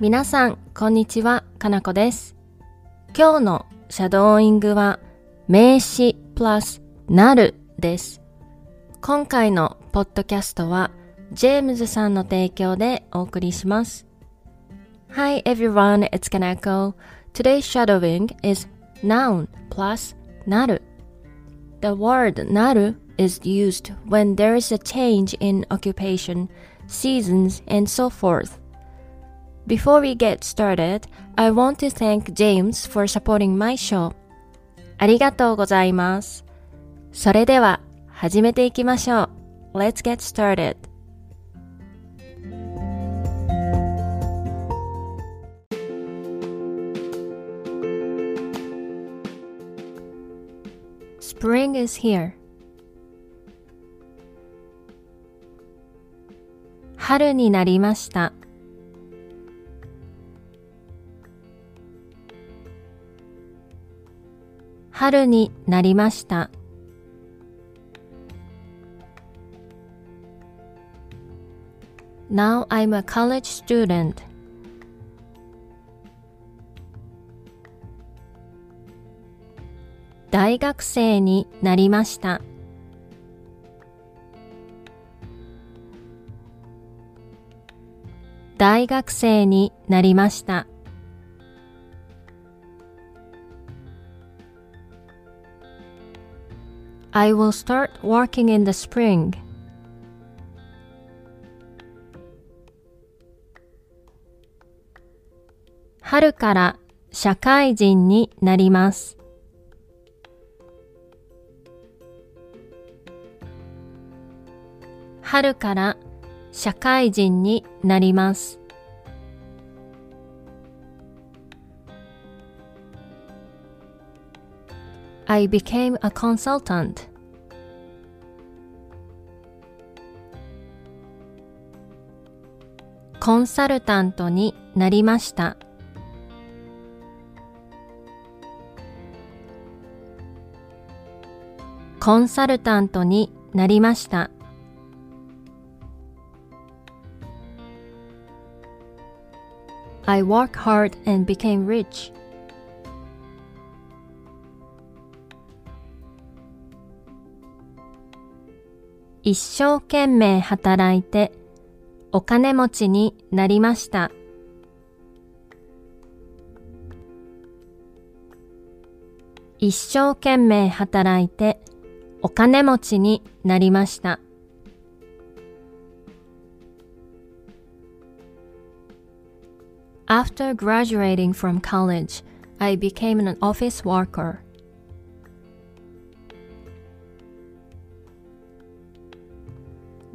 皆さん、こんにちは、かなこです。今日のシャドーイングは名詞プラスなるです。今回のポッドキャストはジェームズさんの提供でお送りします。Hi everyone, it's Kanako. Today's shadowing is noun plus なる。The word なる is used when there is a change in occupation, seasons, and so forth. Before we get started, I want to thank James for supporting my show. ありがとうございます。それでは始めていきましょう。Let's get started. Spring is here. 春になりました。 春になりました。Now I'm a college student. 大学生になりました。大学生になりました。I will start working in the spring. 春から社会人になります。春から社会人になります。I became a consultant. コンサルタントになりました。コンサルタントになりました。I work hard and became rich. 一生懸命働いてお金持ちになりました。一生懸命働いてお金持ちになりました。After graduating from college, I became an office worker.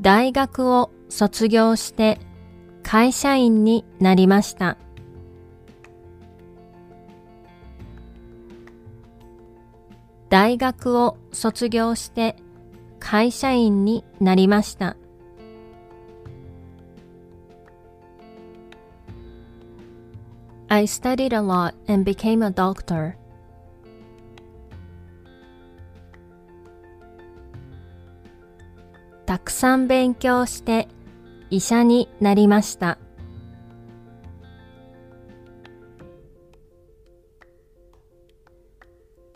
大学を卒業して会社員になりました。大学を卒業して会社員になりました。I studied a lot and became a doctor. たくさん勉強して医者になりました。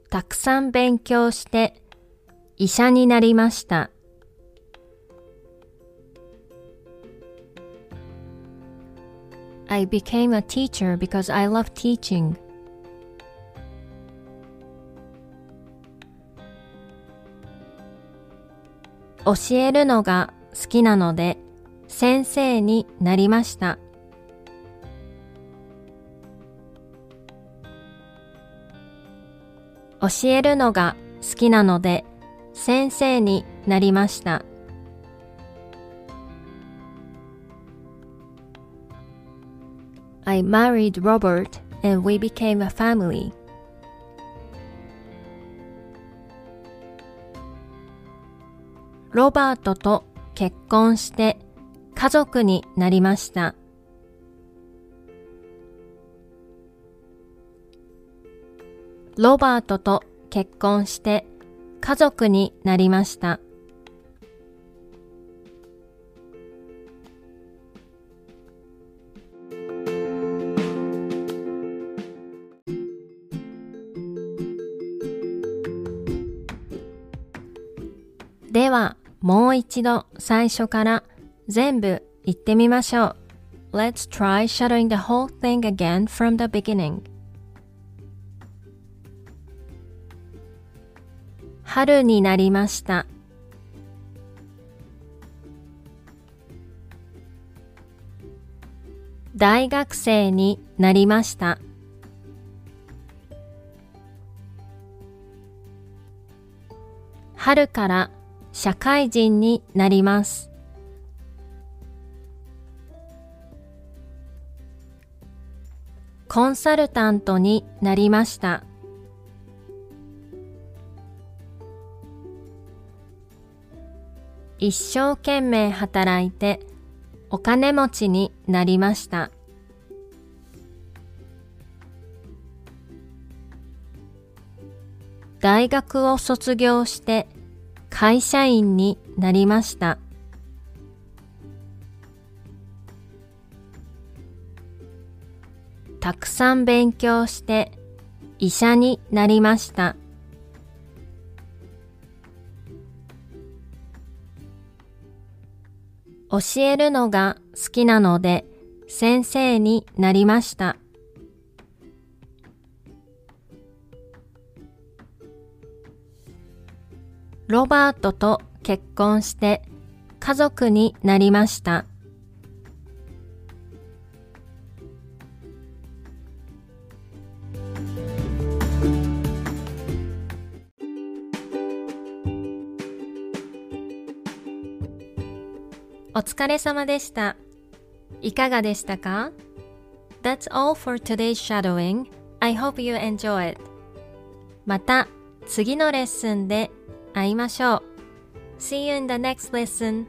たくさん勉強して医者になりました。I became a teacher because I love teaching. 教えるのが好きなので先生になりました。教えるのが好きなので先生になりました。I married Robert and we became a family. ロバートと結婚して家族になりました。ロバートと結婚して家族になりました。ではもう一度最初から全部言ってみましょう。Let's try shadowing the whole thing again from the beginning. 春になりました。大学生になりました。春から社会人になります。コンサルタントになりました。一生懸命働いてお金持ちになりました。大学を卒業して会社員になりました。たくさん勉強して医者になりました。教えるのが好きなので先生になりました。ロバートと結婚して家族になりました。お疲れ様でした。いかがでしたか ?That's all for today's shadowing. I hope you enjoy it. また次のレッスンで会いましょう。See you in the next lesson.